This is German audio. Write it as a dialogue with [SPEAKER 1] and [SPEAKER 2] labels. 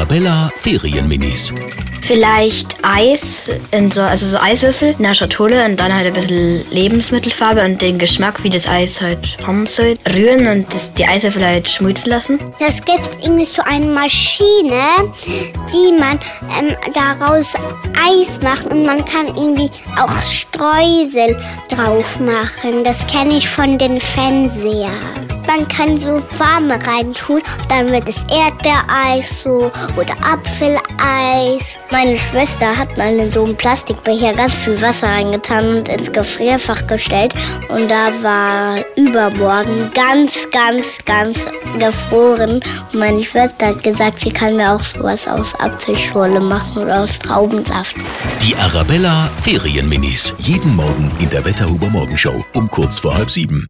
[SPEAKER 1] Arabella Ferienminis.
[SPEAKER 2] Vielleicht Eis, in so, also so Eiswürfel in der Schatulle und dann halt ein bisschen Lebensmittelfarbe und den Geschmack, wie das Eis halt haben soll, rühren und das, die Eiswürfel halt schmilzen lassen.
[SPEAKER 3] Das gibt irgendwie so eine Maschine, die man ähm, daraus Eis macht und man kann irgendwie auch Streusel drauf machen. Das kenne ich von den Fernseher. Man kann so Farbe reintun, dann wird es Erdbeereis so oder Apfeleis. Meine Schwester hat mal in so einen Plastikbecher ganz viel Wasser reingetan und ins Gefrierfach gestellt. Und da war übermorgen ganz, ganz, ganz gefroren. Und meine Schwester hat gesagt, sie kann mir auch sowas aus Apfelschorle machen oder aus Traubensaft.
[SPEAKER 1] Die Arabella Ferienminis. Jeden Morgen in der Wetterhuber Morgenshow um kurz vor halb sieben.